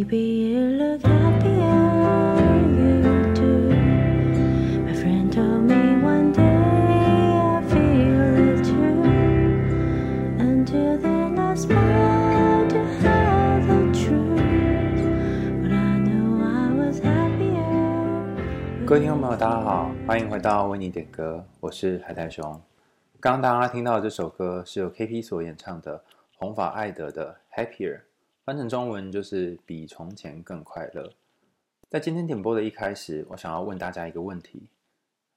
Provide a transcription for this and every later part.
各位听众朋友，大家好，欢迎回到为你点歌，我是海苔熊。刚刚大家听到的这首歌是由 KP 所演唱的红发艾德的《Happier》，翻成中文就是“比从前更快乐”。在今天点播的一开始，我想要问大家一个问题：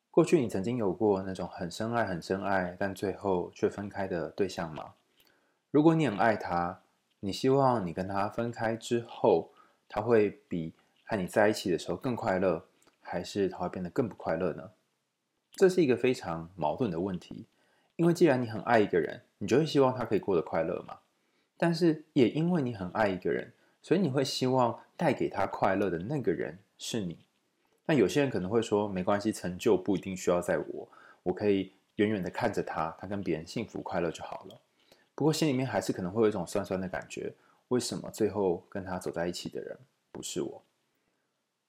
过去你曾经有过那种很深爱、很深爱，但最后却分开的对象吗？如果你很爱他，你希望你跟他分开之后，他会比和你在一起的时候更快乐？还是他会变得更不快乐呢？这是一个非常矛盾的问题，因为既然你很爱一个人，你就会希望他可以过得快乐嘛。但是也因为你很爱一个人，所以你会希望带给他快乐的那个人是你。那有些人可能会说，没关系，成就不一定需要在我，我可以远远的看着他，他跟别人幸福快乐就好了。不过心里面还是可能会有一种酸酸的感觉，为什么最后跟他走在一起的人不是我？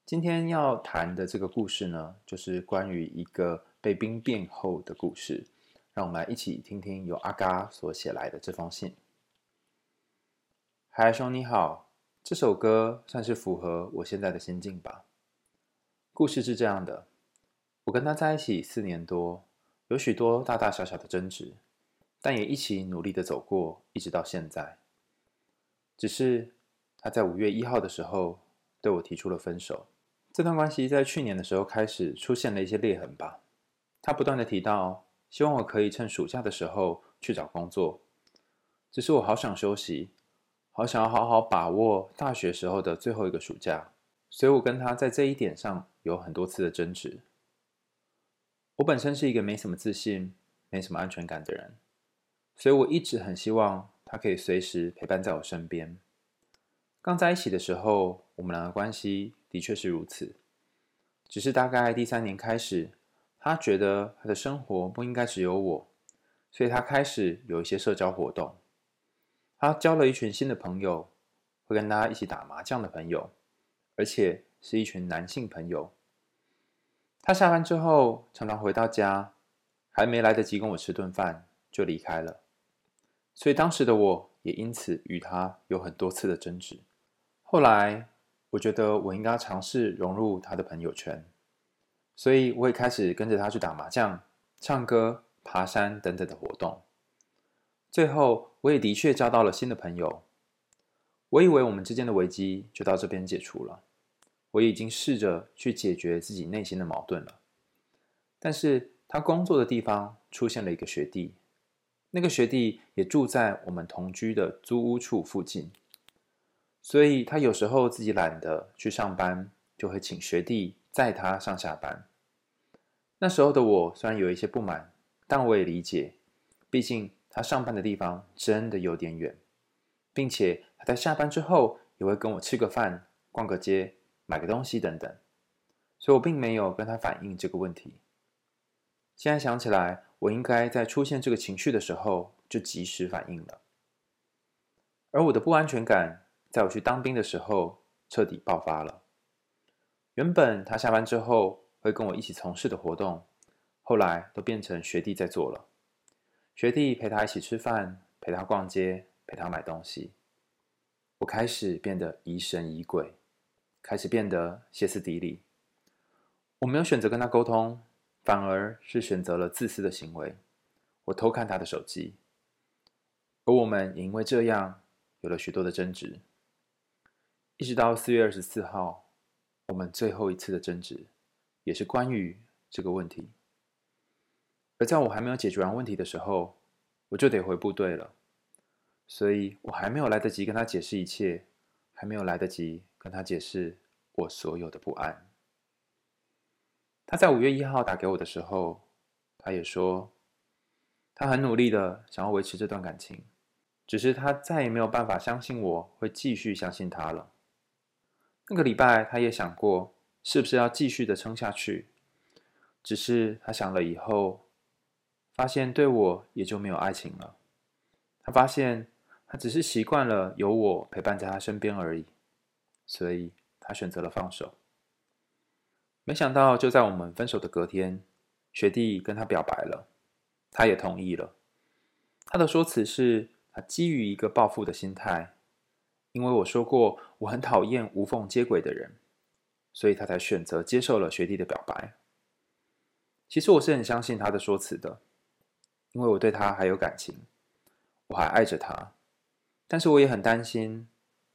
今天要谈的这个故事呢，就是关于一个被兵变后的故事。让我们来一起听听由阿嘎所写来的这封信。海兄你好，这首歌算是符合我现在的心境吧。故事是这样的：我跟他在一起四年多，有许多大大小小的争执，但也一起努力的走过，一直到现在。只是他在五月一号的时候对我提出了分手。这段关系在去年的时候开始出现了一些裂痕吧。他不断地提到，希望我可以趁暑假的时候去找工作。只是我好想休息，好想要好好把握大学时候的最后一个暑假。所以我跟他在这一点上有很多次的争执。我本身是一个没什么自信、没什么安全感的人，所以我一直很希望他可以随时陪伴在我身边。刚在一起的时候，我们两个关系的确是如此。只是大概第三年开始，他觉得他的生活不应该只有我，所以他开始有一些社交活动。他交了一群新的朋友，会跟大家一起打麻将的朋友，而且是一群男性朋友。他下班之后，常常回到家，还没来得及跟我吃顿饭，就离开了。所以当时的我也因此与他有很多次的争执。后来，我觉得我应该尝试融入他的朋友圈，所以我也开始跟着他去打麻将、唱歌、爬山等等的活动。最后，我也的确交到了新的朋友。我以为我们之间的危机就到这边解除了，我已经试着去解决自己内心的矛盾了。但是他工作的地方出现了一个学弟，那个学弟也住在我们同居的租屋处附近。所以他有时候自己懒得去上班，就会请学弟载他上下班。那时候的我虽然有一些不满，但我也理解，毕竟他上班的地方真的有点远，并且他在下班之后也会跟我吃个饭、逛个街、买个东西等等，所以我并没有跟他反映这个问题。现在想起来，我应该在出现这个情绪的时候就及时反应了，而我的不安全感。在我去当兵的时候，彻底爆发了。原本他下班之后会跟我一起从事的活动，后来都变成学弟在做了。学弟陪他一起吃饭，陪他逛街，陪他买东西。我开始变得疑神疑鬼，开始变得歇斯底里。我没有选择跟他沟通，反而是选择了自私的行为。我偷看他的手机，而我们也因为这样有了许多的争执。一直到四月二十四号，我们最后一次的争执，也是关于这个问题。而在我还没有解决完问题的时候，我就得回部队了，所以我还没有来得及跟他解释一切，还没有来得及跟他解释我所有的不安。他在五月一号打给我的时候，他也说，他很努力的想要维持这段感情，只是他再也没有办法相信我会继续相信他了。那个礼拜，他也想过是不是要继续的撑下去，只是他想了以后，发现对我也就没有爱情了。他发现他只是习惯了有我陪伴在他身边而已，所以他选择了放手。没想到，就在我们分手的隔天，学弟跟他表白了，他也同意了。他的说辞是，他基于一个报复的心态，因为我说过我很讨厌无缝接轨的人，所以他才选择接受了学弟的表白。其实我是很相信他的说辞的，因为我对他还有感情，我还爱着他。但是我也很担心，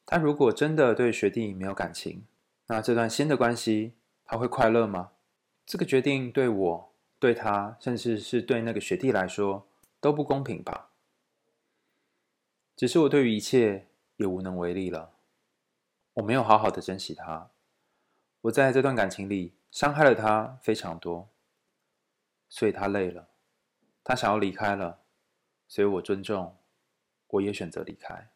他如果真的对学弟没有感情，那这段新的关系，他会快乐吗？这个决定对我、对他，甚至是对那个学弟来说都不公平吧？只是我对于一切也无能为力了。我没有好好的珍惜他，我在这段感情里伤害了他非常多，所以他累了，他想要离开了，所以我尊重，我也选择离开。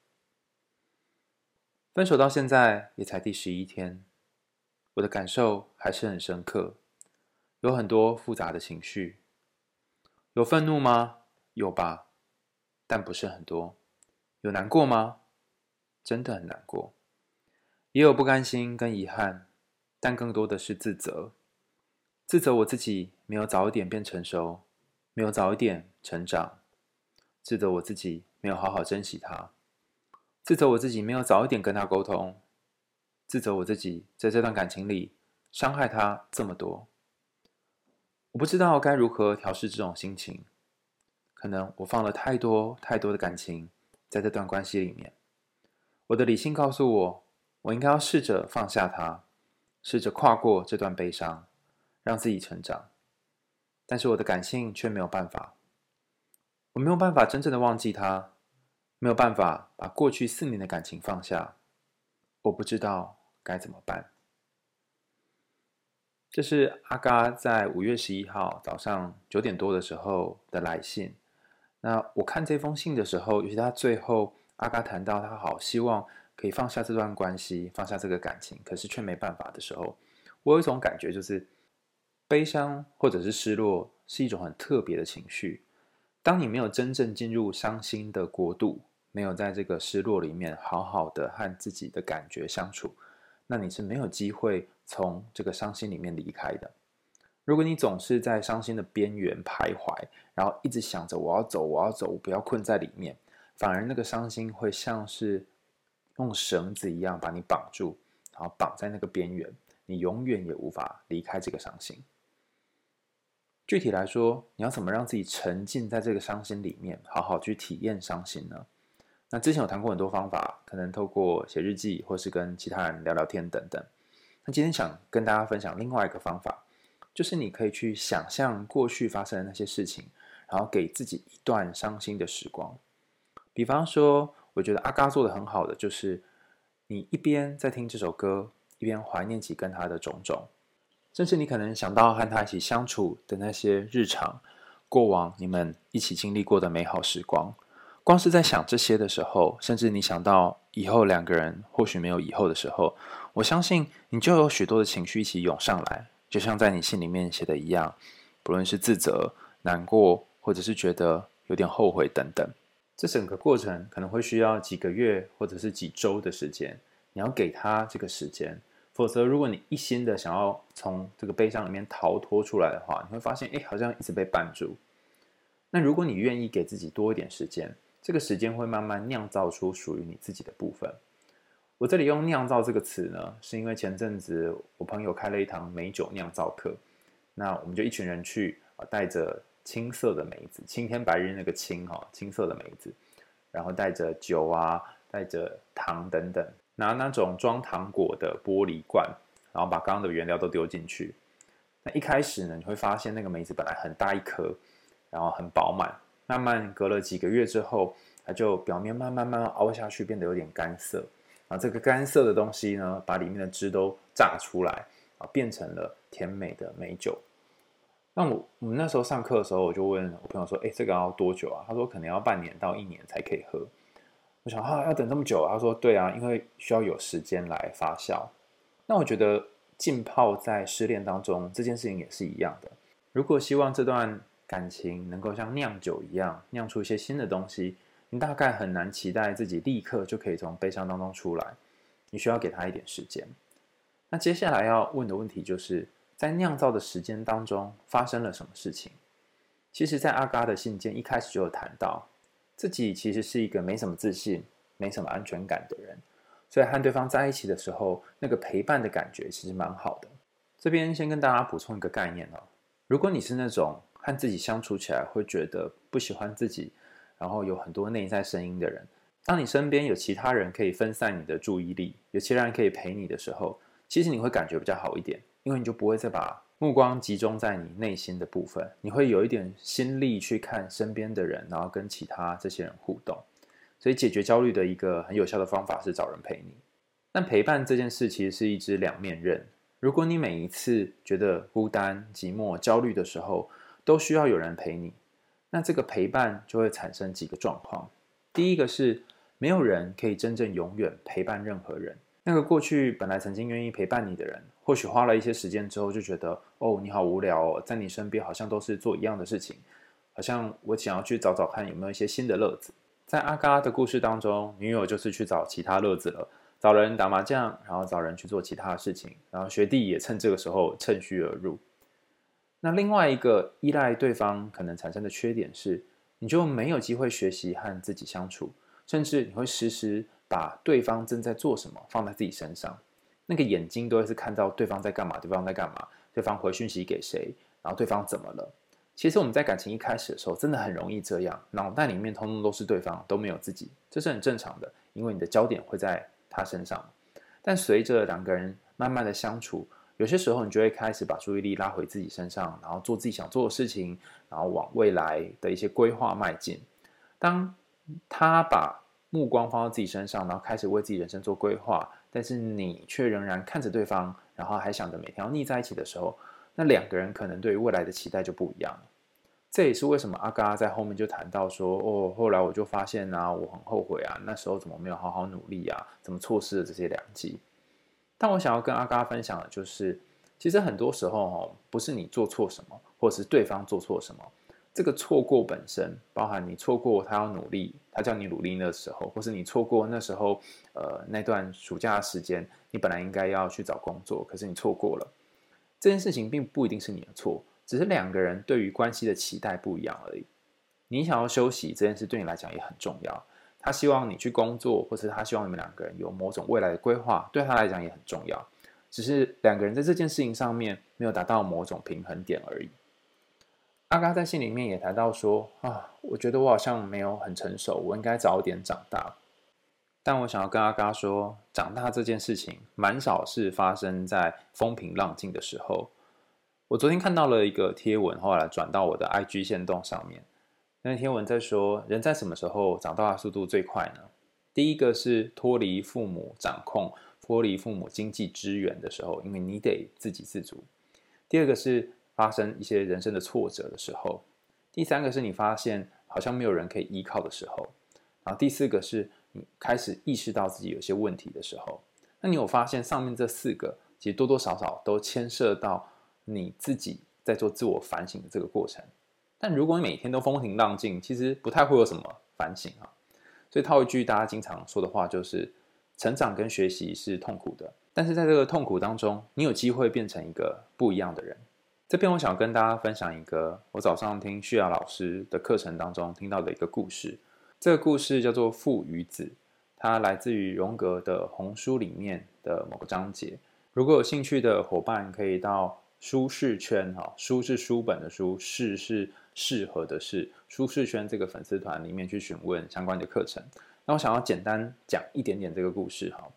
分手到现在也才第十一天。我的感受还是很深刻，有很多复杂的情绪。有愤怒吗？有吧，但不是很多。有难过吗？真的很难过。也有不甘心跟遗憾，但更多的是自责。自责我自己没有早一点变成熟，没有早一点成长。自责我自己没有好好珍惜他。自责我自己没有早一点跟他沟通。自责我自己在这段感情里伤害他这么多，我不知道该如何调试这种心情。可能我放了太多太多的感情在这段关系里面。我的理性告诉我，我应该要试着放下他，试着跨过这段悲伤，让自己成长。但是我的感性却没有办法，我没有办法真正的忘记他，没有办法把过去四年的感情放下。我不知道。该怎么办？这是阿嘎在五月十一号早上九点多的时候的来信。那我看这封信的时候，尤其他最后阿嘎谈到他好希望可以放下这段关系，放下这个感情，可是却没办法的时候，我有一种感觉，就是悲伤或者是失落是一种很特别的情绪。当你没有真正进入伤心的国度，没有在这个失落里面好好的和自己的感觉相处。那你是没有机会从这个伤心里面离开的。如果你总是在伤心的边缘徘徊，然后一直想着我要走，我要走，不要困在里面，反而那个伤心会像是用绳子一样把你绑住，然后绑在那个边缘，你永远也无法离开这个伤心。具体来说，你要怎么让自己沉浸在这个伤心里面，好好去体验伤心呢？那之前有谈过很多方法，可能透过写日记，或是跟其他人聊聊天等等。那今天想跟大家分享另外一个方法，就是你可以去想象过去发生的那些事情，然后给自己一段伤心的时光。比方说，我觉得阿嘎做的很好的，就是你一边在听这首歌，一边怀念起跟他的种种，甚至你可能想到和他一起相处的那些日常，过往你们一起经历过的美好时光。光是在想这些的时候，甚至你想到以后两个人或许没有以后的时候，我相信你就有许多的情绪一起涌上来，就像在你信里面写的一样，不论是自责、难过，或者是觉得有点后悔等等。这整个过程可能会需要几个月或者是几周的时间，你要给他这个时间，否则如果你一心的想要从这个悲伤里面逃脱出来的话，你会发现，哎，好像一直被绊住。那如果你愿意给自己多一点时间，这个时间会慢慢酿造出属于你自己的部分。我这里用“酿造”这个词呢，是因为前阵子我朋友开了一堂美酒酿造课，那我们就一群人去啊，带着青色的梅子，青天白日那个青哈，青色的梅子，然后带着酒啊，带着糖等等，拿那种装糖果的玻璃罐，然后把刚刚的原料都丢进去。那一开始呢，你会发现那个梅子本来很大一颗，然后很饱满。慢慢隔了几个月之后，它就表面慢慢慢慢凹下去，变得有点干涩。啊，这个干涩的东西呢，把里面的汁都榨出来，啊，变成了甜美的美酒。那我我们那时候上课的时候，我就问我朋友说：“哎，这个要多久啊？”他说：“可能要半年到一年才可以喝。”我想：“啊，要等这么久？”他说：“对啊，因为需要有时间来发酵。”那我觉得浸泡在失恋当中这件事情也是一样的。如果希望这段感情能够像酿酒一样酿出一些新的东西，你大概很难期待自己立刻就可以从悲伤当中出来。你需要给他一点时间。那接下来要问的问题就是在酿造的时间当中发生了什么事情？其实，在阿嘎的信件一开始就有谈到，自己其实是一个没什么自信、没什么安全感的人，所以和对方在一起的时候，那个陪伴的感觉其实蛮好的。这边先跟大家补充一个概念哦，如果你是那种和自己相处起来会觉得不喜欢自己，然后有很多内在声音的人，当你身边有其他人可以分散你的注意力，有其他人可以陪你的时候，其实你会感觉比较好一点，因为你就不会再把目光集中在你内心的部分，你会有一点心力去看身边的人，然后跟其他这些人互动。所以解决焦虑的一个很有效的方法是找人陪你。但陪伴这件事其实是一支两面刃。如果你每一次觉得孤单、寂寞、焦虑的时候，都需要有人陪你，那这个陪伴就会产生几个状况。第一个是没有人可以真正永远陪伴任何人。那个过去本来曾经愿意陪伴你的人，或许花了一些时间之后，就觉得哦，你好无聊哦，在你身边好像都是做一样的事情，好像我想要去找找看有没有一些新的乐子。在阿嘎的故事当中，女友就是去找其他乐子了，找人打麻将，然后找人去做其他的事情，然后学弟也趁这个时候趁虚而入。那另外一个依赖对方可能产生的缺点是，你就没有机会学习和自己相处，甚至你会时时把对方正在做什么放在自己身上。那个眼睛都会是看到对方在干嘛，对方在干嘛，对方回讯息给谁，然后对方怎么了。其实我们在感情一开始的时候，真的很容易这样，脑袋里面通通都是对方，都没有自己，这是很正常的，因为你的焦点会在他身上。但随着两个人慢慢的相处，有些时候你就会开始把注意力拉回自己身上，然后做自己想做的事情，然后往未来的一些规划迈进。当他把目光放到自己身上，然后开始为自己人生做规划。但是你却仍然看着对方，然后还想着每天要腻在一起的时候，那两个人可能对于未来的期待就不一样。这也是为什么阿嘎在后面就谈到说：“哦，后来我就发现啊，我很后悔啊，那时候怎么没有好好努力啊，怎么错失了这些良机。”但我想要跟阿嘎分享的就是，其实很多时候哦，不是你做错什么，或者是对方做错什么。这个错过本身，包含你错过他要努力，他叫你努力的时候，或是你错过那时候，呃，那段暑假的时间，你本来应该要去找工作，可是你错过了。这件事情并不一定是你的错，只是两个人对于关系的期待不一样而已。你想要休息这件事对你来讲也很重要，他希望你去工作，或是他希望你们两个人有某种未来的规划，对他来讲也很重要。只是两个人在这件事情上面没有达到某种平衡点而已。阿嘎在信里面也谈到说啊，我觉得我好像没有很成熟，我应该早点长大。但我想要跟阿嘎说，长大这件事情蛮少是发生在风平浪静的时候。我昨天看到了一个贴文，后来转到我的 IG 线动上面。那贴文在说，人在什么时候长大的速度最快呢？第一个是脱离父母掌控、脱离父母经济支援的时候，因为你得自给自足。第二个是。发生一些人生的挫折的时候，第三个是你发现好像没有人可以依靠的时候，然后第四个是你开始意识到自己有些问题的时候。那你有发现上面这四个其实多多少少都牵涉到你自己在做自我反省的这个过程。但如果你每天都风平浪静，其实不太会有什么反省啊。所以套一句大家经常说的话，就是成长跟学习是痛苦的，但是在这个痛苦当中，你有机会变成一个不一样的人。这边我想跟大家分享一个我早上听旭雅老师的课程当中听到的一个故事。这个故事叫做《父与子》，它来自于荣格的《红书》里面的某个章节。如果有兴趣的伙伴，可以到舒适圈哈，书是书本的书，适是适合的适，舒适圈这个粉丝团里面去询问相关的课程。那我想要简单讲一点点这个故事哈。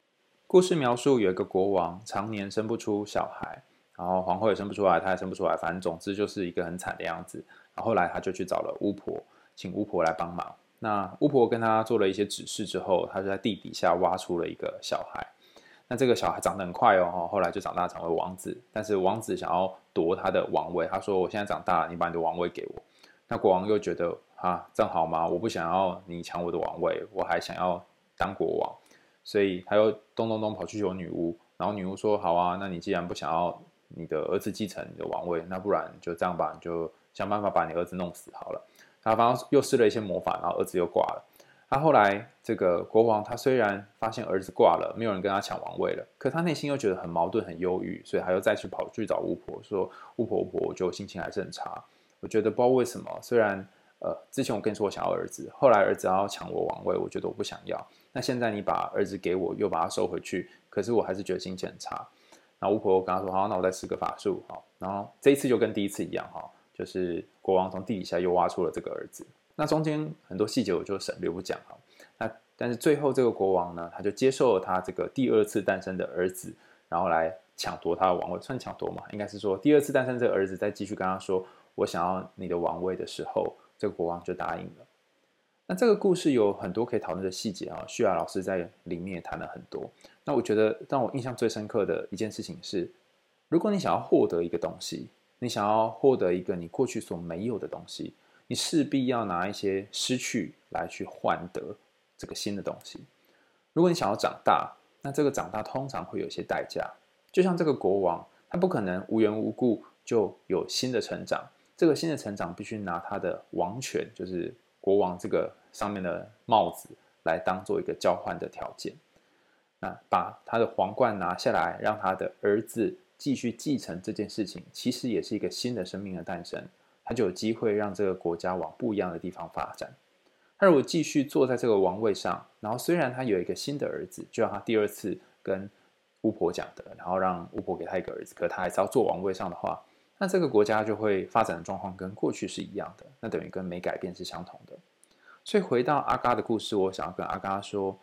故事描述有一个国王，常年生不出小孩。然后皇后也生不出来，他也生不出来，反正总之就是一个很惨的样子。然后后来他就去找了巫婆，请巫婆来帮忙。那巫婆跟他做了一些指示之后，他就在地底下挖出了一个小孩。那这个小孩长得很快哦，后来就长大成为王子。但是王子想要夺他的王位，他说：“我现在长大了，你把你的王位给我。”那国王又觉得啊，正好吗？我不想要你抢我的王位，我还想要当国王，所以他又咚咚咚跑去求女巫。然后女巫说：“好啊，那你既然不想要。”你的儿子继承你的王位，那不然就这样吧，你就想办法把你儿子弄死好了。他反正又施了一些魔法，然后儿子又挂了。他后来这个国王，他虽然发现儿子挂了，没有人跟他抢王位了，可他内心又觉得很矛盾、很忧郁，所以他又再去跑去找巫婆，说：“巫婆，巫婆，我就心情还是很差。我觉得不知道为什么，虽然呃之前我跟你说我想要儿子，后来儿子要抢我王位，我觉得我不想要。那现在你把儿子给我，又把他收回去，可是我还是觉得心情很差。那巫婆跟他说：好，那我再施个法术，好，然后这一次就跟第一次一样，哈，就是国王从地底下又挖出了这个儿子。”那中间很多细节我就省略不讲哈。那但是最后这个国王呢，他就接受了他这个第二次诞生的儿子，然后来抢夺他的王位，算抢夺嘛？应该是说第二次诞生这个儿子再继续跟他说：“我想要你的王位的时候，这个国王就答应了。”那这个故事有很多可以讨论的细节啊，旭雅老师在里面也谈了很多。那我觉得让我印象最深刻的一件事情是，如果你想要获得一个东西，你想要获得一个你过去所没有的东西。你势必要拿一些失去来去换得这个新的东西。如果你想要长大，那这个长大通常会有一些代价。就像这个国王，他不可能无缘无故就有新的成长。这个新的成长必须拿他的王权，就是国王这个上面的帽子，来当做一个交换的条件。那把他的皇冠拿下来，让他的儿子继续继承这件事情，其实也是一个新的生命的诞生。他就有机会让这个国家往不一样的地方发展。他如果继续坐在这个王位上，然后虽然他有一个新的儿子，就像他第二次跟巫婆讲的，然后让巫婆给他一个儿子，可他还是要坐王位上的话，那这个国家就会发展的状况跟过去是一样的，那等于跟没改变是相同的。所以回到阿嘎的故事，我想要跟阿嘎说，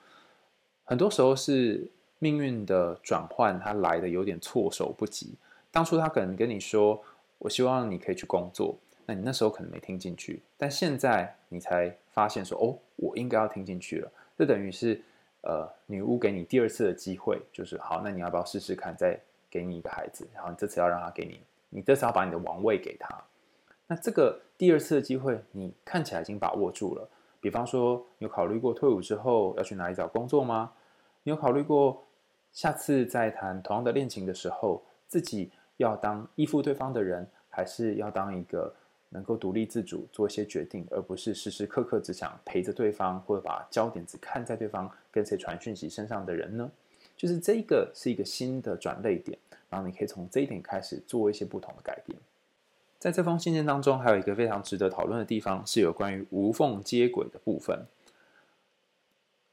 很多时候是命运的转换，他来的有点措手不及。当初他可能跟你说，我希望你可以去工作。那你那时候可能没听进去，但现在你才发现说，哦，我应该要听进去了。这等于是，呃，女巫给你第二次的机会，就是好，那你要不要试试看，再给你一个孩子，然后你这次要让他给你，你这次要把你的王位给他。那这个第二次的机会，你看起来已经把握住了。比方说，你有考虑过退伍之后要去哪里找工作吗？你有考虑过下次再谈同样的恋情的时候，自己要当依附对方的人，还是要当一个？能够独立自主做一些决定，而不是时时刻刻只想陪着对方，或者把焦点只看在对方跟谁传讯息身上的人呢？就是这个是一个新的转捩点，然后你可以从这一点开始做一些不同的改变。在这封信件当中，还有一个非常值得讨论的地方，是有关于无缝接轨的部分。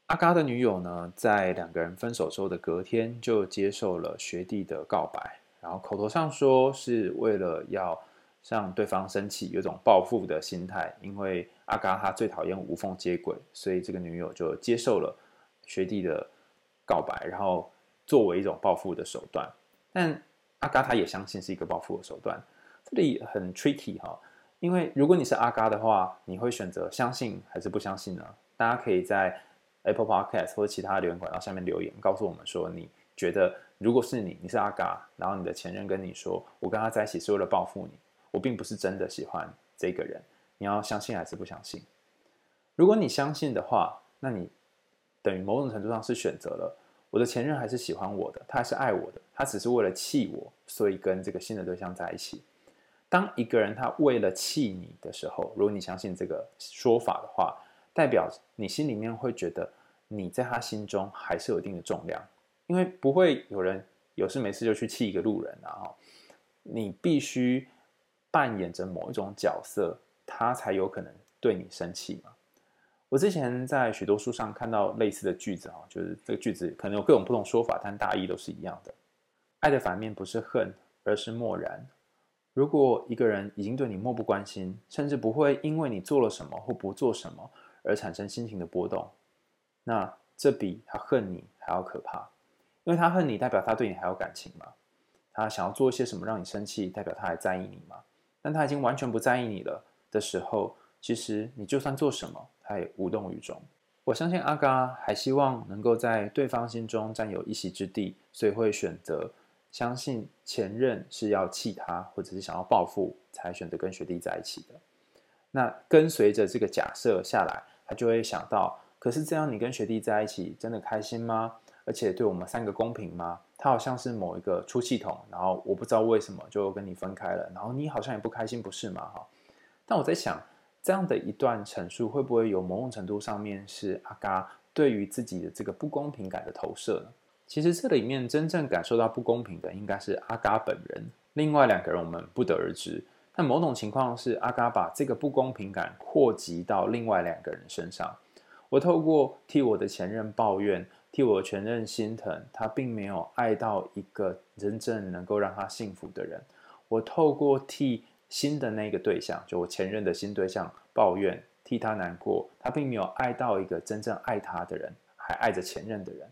阿嘎的女友呢，在两个人分手之后的隔天，就接受了学弟的告白，然后口头上说是为了要。让对方生气，有种报复的心态。因为阿嘎他最讨厌无缝接轨，所以这个女友就接受了学弟的告白，然后作为一种报复的手段。但阿嘎他也相信是一个报复的手段。这里很 tricky 哈，因为如果你是阿嘎的话，你会选择相信还是不相信呢？大家可以在 Apple Podcast 或者其他留言管道下面留言，告诉我们说你觉得如果是你，你是阿嘎，然后你的前任跟你说，我跟他在一起是为了报复你。我并不是真的喜欢这个人，你要相信还是不相信？如果你相信的话，那你等于某种程度上是选择了我的前任还是喜欢我的，他还是爱我的，他只是为了气我，所以跟这个新的对象在一起。当一个人他为了气你的时候，如果你相信这个说法的话，代表你心里面会觉得你在他心中还是有一定的重量，因为不会有人有事没事就去气一个路人啊，你必须。扮演着某一种角色，他才有可能对你生气嘛。我之前在许多书上看到类似的句子啊，就是这个句子可能有各种不同说法，但大意都是一样的。爱的反面不是恨，而是漠然。如果一个人已经对你漠不关心，甚至不会因为你做了什么或不做什么而产生心情的波动，那这比他恨你还要可怕，因为他恨你代表他对你还有感情嘛。他想要做一些什么让你生气，代表他还在意你嘛。但他已经完全不在意你了的时候，其实你就算做什么，他也无动于衷。我相信阿嘎还希望能够在对方心中占有一席之地，所以会选择相信前任是要气他，或者是想要报复，才选择跟学弟在一起的。那跟随着这个假设下来，他就会想到：可是这样你跟学弟在一起真的开心吗？而且对我们三个公平吗？他好像是某一个出气筒，然后我不知道为什么就跟你分开了，然后你好像也不开心，不是吗？哈，但我在想，这样的一段陈述，会不会有某种程度上面是阿嘎对于自己的这个不公平感的投射呢？其实这里面真正感受到不公平的，应该是阿嘎本人。另外两个人我们不得而知。但某种情况是，阿嘎把这个不公平感扩及到另外两个人身上。我透过替我的前任抱怨，替我的前任心疼，他并没有爱到一个真正能够让他幸福的人。我透过替新的那个对象，就我前任的新对象抱怨，替他难过，他并没有爱到一个真正爱他的人，还爱着前任的人，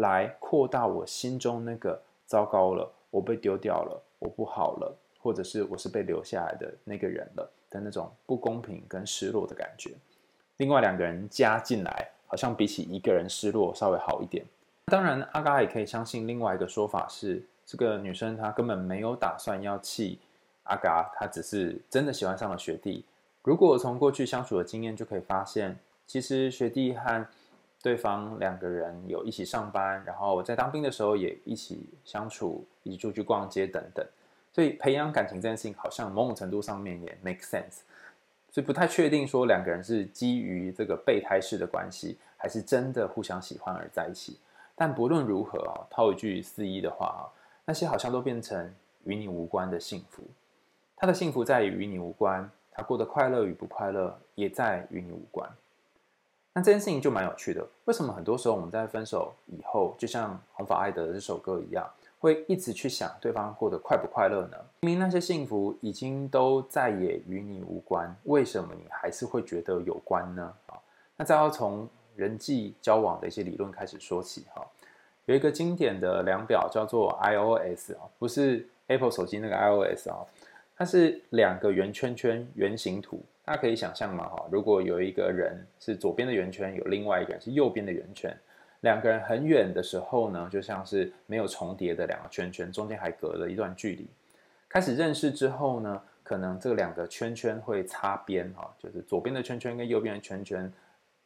来扩大我心中那个糟糕了，我被丢掉了，我不好了，或者是我是被留下来的那个人了的那种不公平跟失落的感觉。另外两个人加进来，好像比起一个人失落稍微好一点。当然，阿嘎也可以相信另外一个说法是，这个女生她根本没有打算要气阿嘎，她只是真的喜欢上了学弟。如果从过去相处的经验就可以发现，其实学弟和对方两个人有一起上班，然后在当兵的时候也一起相处，一起出去逛街等等。所以培养感情这件事情，好像某种程度上面也 make sense。所以不太确定说两个人是基于这个备胎式的关系，还是真的互相喜欢而在一起。但不论如何啊，套一句四一的话啊，那些好像都变成与你无关的幸福。他的幸福在于与你无关，他过得快乐与不快乐也在与你无关。那这件事情就蛮有趣的。为什么很多时候我们在分手以后，就像红发爱德的这首歌一样，会一直去想对方过得快不快乐呢？明明那些幸福已经都再也与你无关，为什么你还是会觉得有关呢？啊，那再要从人际交往的一些理论开始说起哈。有一个经典的量表叫做 iOS 啊，不是 Apple 手机那个 iOS 啊。它是两个圆圈圈圆形图，大家可以想象嘛哈，如果有一个人是左边的圆圈，有另外一个人是右边的圆圈，两个人很远的时候呢，就像是没有重叠的两个圈圈，中间还隔了一段距离。开始认识之后呢，可能这两个圈圈会擦边哈，就是左边的圈圈跟右边的圈圈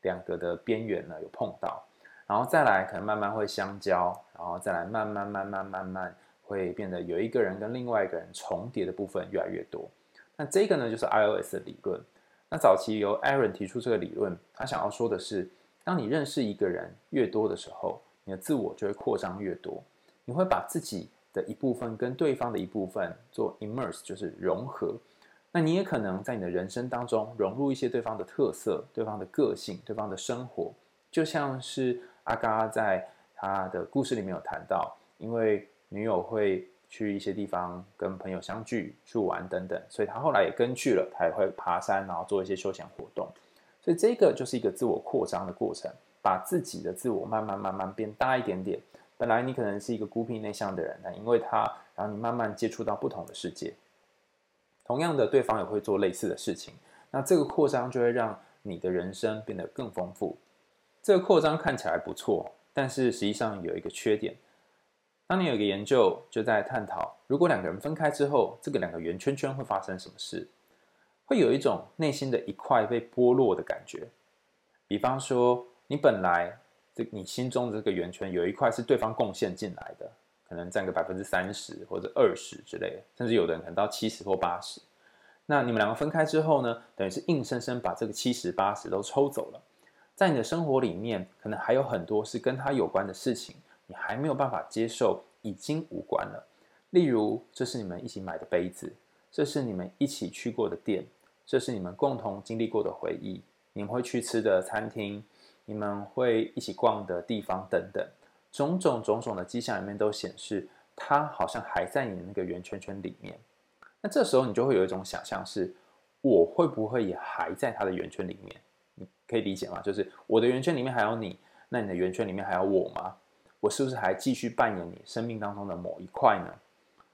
两个的边缘呢有碰到，然后再来可能慢慢会相交，然后再来慢慢慢慢慢慢。会变得有一个人跟另外一个人重叠的部分越来越多。那这个呢，就是 iOS 的理论。那早期由 Aaron 提出这个理论，他想要说的是，当你认识一个人越多的时候，你的自我就会扩张越多。你会把自己的一部分跟对方的一部分做 immerse，就是融合。那你也可能在你的人生当中融入一些对方的特色、对方的个性、对方的生活。就像是阿嘎在他的故事里面有谈到，因为女友会去一些地方跟朋友相聚、去玩等等，所以他后来也跟去了。他也会爬山，然后做一些休闲活动。所以这个就是一个自我扩张的过程，把自己的自我慢慢慢慢变大一点点。本来你可能是一个孤僻内向的人，那因为他，然后你慢慢接触到不同的世界。同样的，对方也会做类似的事情。那这个扩张就会让你的人生变得更丰富。这个扩张看起来不错，但是实际上有一个缺点。当年有一个研究就在探讨，如果两个人分开之后，这个两个圆圈圈会发生什么事？会有一种内心的一块被剥落的感觉。比方说，你本来这你心中的这个圆圈有一块是对方贡献进来的，可能占个百分之三十或者二十之类的，甚至有的人可能到七十或八十。那你们两个分开之后呢，等于是硬生生把这个七十八十都抽走了。在你的生活里面，可能还有很多是跟他有关的事情。你还没有办法接受，已经无关了。例如，这是你们一起买的杯子，这是你们一起去过的店，这是你们共同经历过的回忆，你们会去吃的餐厅，你们会一起逛的地方等等，种种种种的迹象里面都显示，他好像还在你的那个圆圈圈里面。那这时候你就会有一种想象是，我会不会也还在他的圆圈里面？你可以理解吗？就是我的圆圈里面还有你，那你的圆圈里面还有我吗？我是不是还继续扮演你生命当中的某一块呢？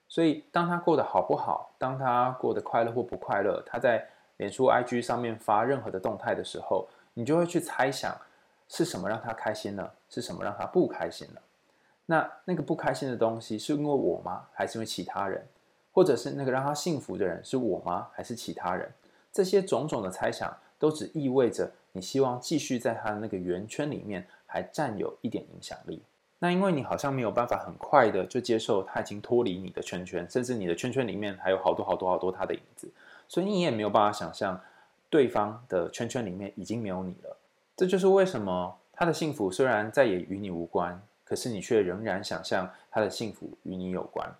所以，当他过得好不好，当他过得快乐或不快乐，他在脸书、IG 上面发任何的动态的时候，你就会去猜想是什么让他开心了，是什么让他不开心了？那那个不开心的东西是因为我吗？还是因为其他人？或者是那个让他幸福的人是我吗？还是其他人？这些种种的猜想都只意味着你希望继续在他的那个圆圈里面还占有一点影响力。那因为你好像没有办法很快的就接受他已经脱离你的圈圈，甚至你的圈圈里面还有好多好多好多他的影子，所以你也没有办法想象对方的圈圈里面已经没有你了。这就是为什么他的幸福虽然再也与你无关，可是你却仍然想象他的幸福与你有关。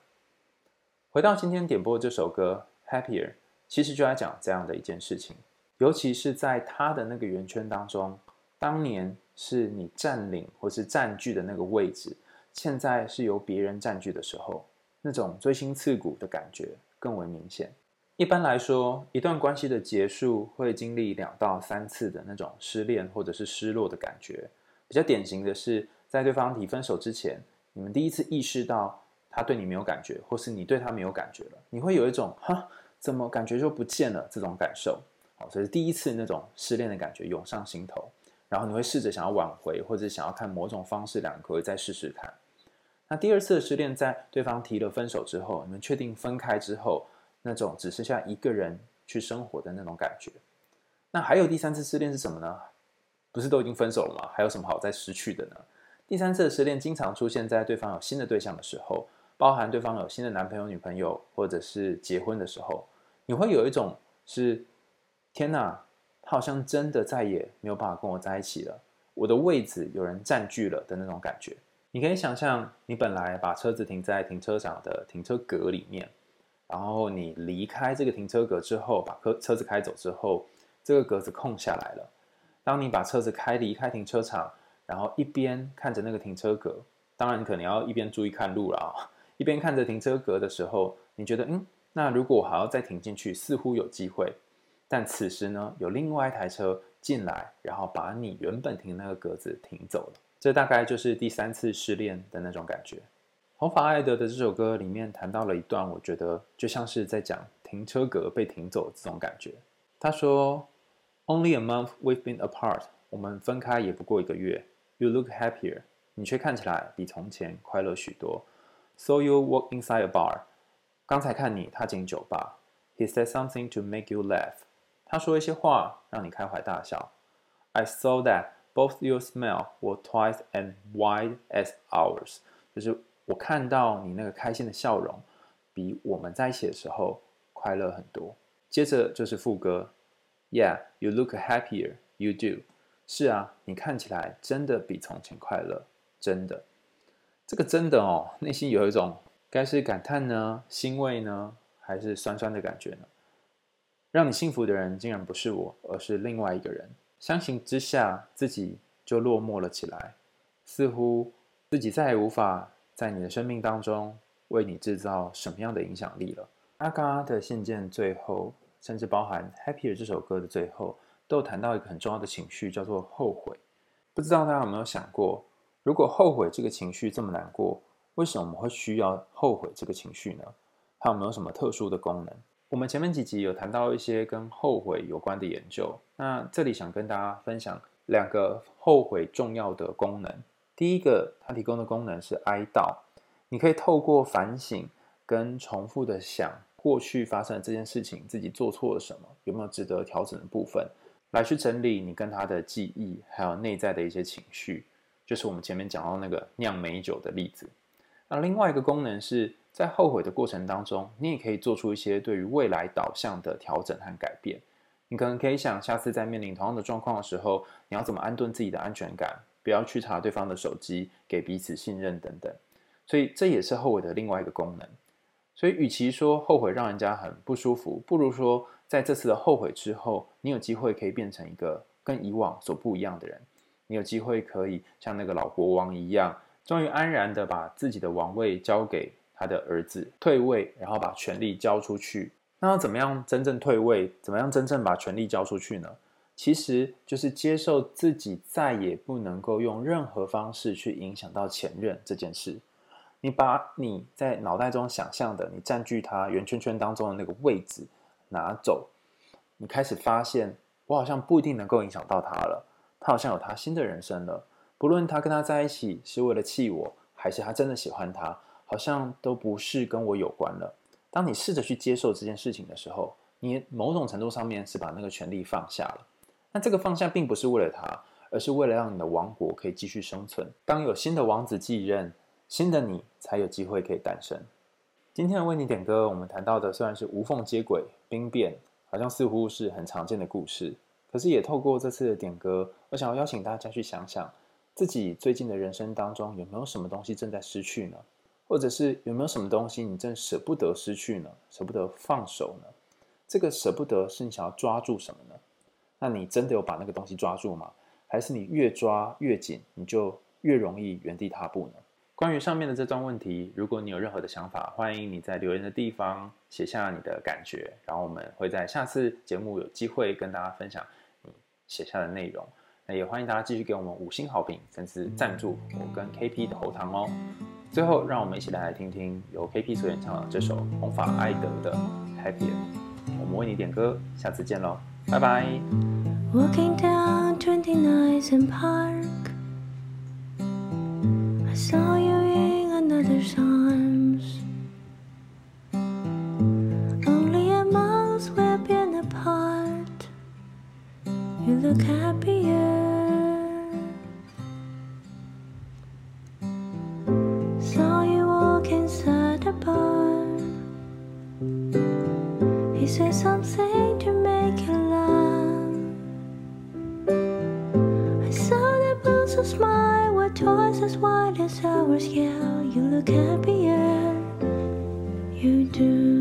回到今天点播这首歌《Happier》，其实就在讲这样的一件事情，尤其是在他的那个圆圈当中，当年是你占领或是占据的那个位置，现在是由别人占据的时候，那种锥心刺骨的感觉更为明显。一般来说，一段关系的结束会经历两到三次的那种失恋或者是失落的感觉。比较典型的是，在对方提分手之前，你们第一次意识到他对你没有感觉，或是你对他没有感觉了，你会有一种“哈，怎么感觉就不见了”这种感受。好，所以第一次那种失恋的感觉涌上心头，然后你会试着想要挽回，或者想要看某种方式，两个可以再试试看。那第二次的失恋，在对方提了分手之后，你们确定分开之后。那种只剩下一个人去生活的那种感觉，那还有第三次失恋是什么呢？不是都已经分手了吗？还有什么好再失去的呢？第三次的失恋经常出现在对方有新的对象的时候，包含对方有新的男朋友、女朋友，或者是结婚的时候，你会有一种是天哪，好像真的再也没有办法跟我在一起了，我的位置有人占据了的那种感觉。你可以想象，你本来把车子停在停车场的停车格里面。然后你离开这个停车格之后，把车车子开走之后，这个格子空下来了。当你把车子开离开停车场，然后一边看着那个停车格，当然可能要一边注意看路了啊。一边看着停车格的时候，你觉得嗯，那如果我还要再停进去，似乎有机会。但此时呢，有另外一台车进来，然后把你原本停的那个格子停走了。这大概就是第三次失恋的那种感觉。红发艾德的这首歌里面谈到了一段，我觉得就像是在讲停车格被停走这种感觉。他说：“Only a month we've been apart，我们分开也不过一个月。You look happier，你却看起来比从前快乐许多。So you walk inside a bar，刚才看你踏进酒吧。He said something to make you laugh，他说一些话让你开怀大笑。I saw that both your smile were twice as wide as ours，就是。”我看到你那个开心的笑容，比我们在一起的时候快乐很多。接着就是副歌，Yeah, you look happier, you do。是啊，你看起来真的比从前快乐，真的。这个真的哦，内心有一种该是感叹呢、欣慰呢，还是酸酸的感觉呢？让你幸福的人竟然不是我，而是另外一个人。相形之下，自己就落寞了起来，似乎自己再也无法。在你的生命当中，为你制造什么样的影响力了？阿嘎的信件最后，甚至包含《Happier》这首歌的最后，都谈到一个很重要的情绪，叫做后悔。不知道大家有没有想过，如果后悔这个情绪这么难过，为什么我们会需要后悔这个情绪呢？它有没有什么特殊的功能？我们前面几集有谈到一些跟后悔有关的研究，那这里想跟大家分享两个后悔重要的功能。第一个，它提供的功能是哀悼。你可以透过反省跟重复的想过去发生的这件事情，自己做错了什么，有没有值得调整的部分，来去整理你跟他的记忆，还有内在的一些情绪。就是我们前面讲到那个酿美酒的例子。那另外一个功能是在后悔的过程当中，你也可以做出一些对于未来导向的调整和改变。你可能可以想，下次在面临同样的状况的时候，你要怎么安顿自己的安全感。不要去查对方的手机，给彼此信任等等，所以这也是后悔的另外一个功能。所以，与其说后悔让人家很不舒服，不如说在这次的后悔之后，你有机会可以变成一个跟以往所不一样的人。你有机会可以像那个老国王一样，终于安然的把自己的王位交给他的儿子，退位，然后把权力交出去。那要怎么样真正退位？怎么样真正把权力交出去呢？其实就是接受自己再也不能够用任何方式去影响到前任这件事。你把你在脑袋中想象的你占据他圆圈圈当中的那个位置拿走，你开始发现，我好像不一定能够影响到他了。他好像有他新的人生了。不论他跟他在一起是为了气我，还是他真的喜欢他，好像都不是跟我有关了。当你试着去接受这件事情的时候，你某种程度上面是把那个权力放下了。那这个放下并不是为了他，而是为了让你的王国可以继续生存。当有新的王子继任，新的你才有机会可以诞生。今天为你点歌，我们谈到的虽然是无缝接轨、兵变，好像似乎是很常见的故事。可是也透过这次的点歌，我想要邀请大家去想想，自己最近的人生当中有没有什么东西正在失去呢？或者是有没有什么东西你正舍不得失去呢？舍不得放手呢？这个舍不得是你想要抓住什么呢？那你真的有把那个东西抓住吗？还是你越抓越紧，你就越容易原地踏步呢？关于上面的这段问题，如果你有任何的想法，欢迎你在留言的地方写下你的感觉，然后我们会在下次节目有机会跟大家分享你写下的内容。也欢迎大家继续给我们五星好评，甚至赞助我跟 KP 的喉糖哦。最后，让我们一起来，听听由 KP 所演唱的这首红发埃德的 Happy。我们为你点歌，下次见喽，拜拜。Walking down 29th and Park, He said something to make you laugh. I saw that blue smile were twice as wide as ours. Yeah, you look happier. You do.